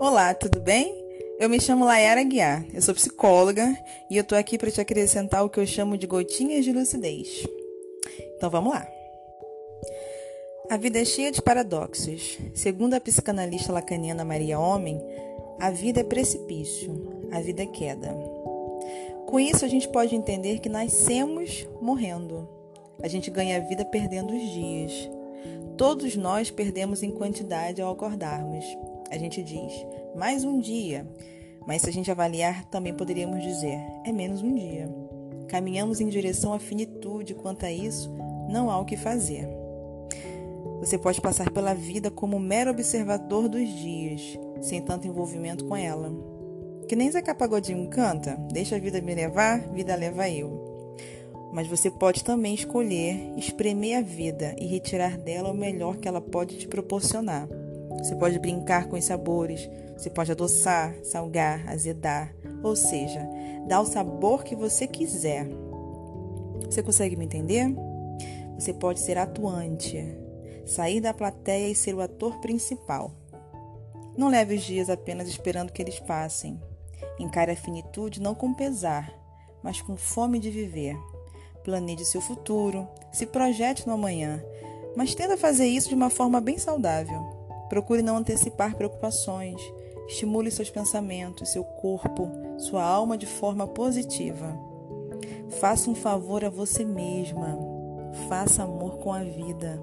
Olá, tudo bem? Eu me chamo Layara Guiar, eu sou psicóloga e eu tô aqui para te acrescentar o que eu chamo de gotinhas de lucidez. Então vamos lá. A vida é cheia de paradoxos. Segundo a psicanalista lacaniana Maria Homem, a vida é precipício, a vida é queda. Com isso, a gente pode entender que nascemos morrendo. A gente ganha a vida perdendo os dias. Todos nós perdemos em quantidade ao acordarmos. A gente diz, mais um dia. Mas se a gente avaliar, também poderíamos dizer, é menos um dia. Caminhamos em direção à finitude, quanto a isso, não há o que fazer. Você pode passar pela vida como mero observador dos dias, sem tanto envolvimento com ela. Que nem Zeca Pagodinho canta, deixa a vida me levar, vida leva eu. Mas você pode também escolher espremer a vida e retirar dela o melhor que ela pode te proporcionar. Você pode brincar com os sabores, você pode adoçar, salgar, azedar, ou seja, dar o sabor que você quiser. Você consegue me entender? Você pode ser atuante, sair da plateia e ser o ator principal. Não leve os dias apenas esperando que eles passem. Encare a finitude não com pesar, mas com fome de viver. Planeje seu futuro, se projete no amanhã, mas tenta fazer isso de uma forma bem saudável. Procure não antecipar preocupações. Estimule seus pensamentos, seu corpo, sua alma de forma positiva. Faça um favor a você mesma. Faça amor com a vida.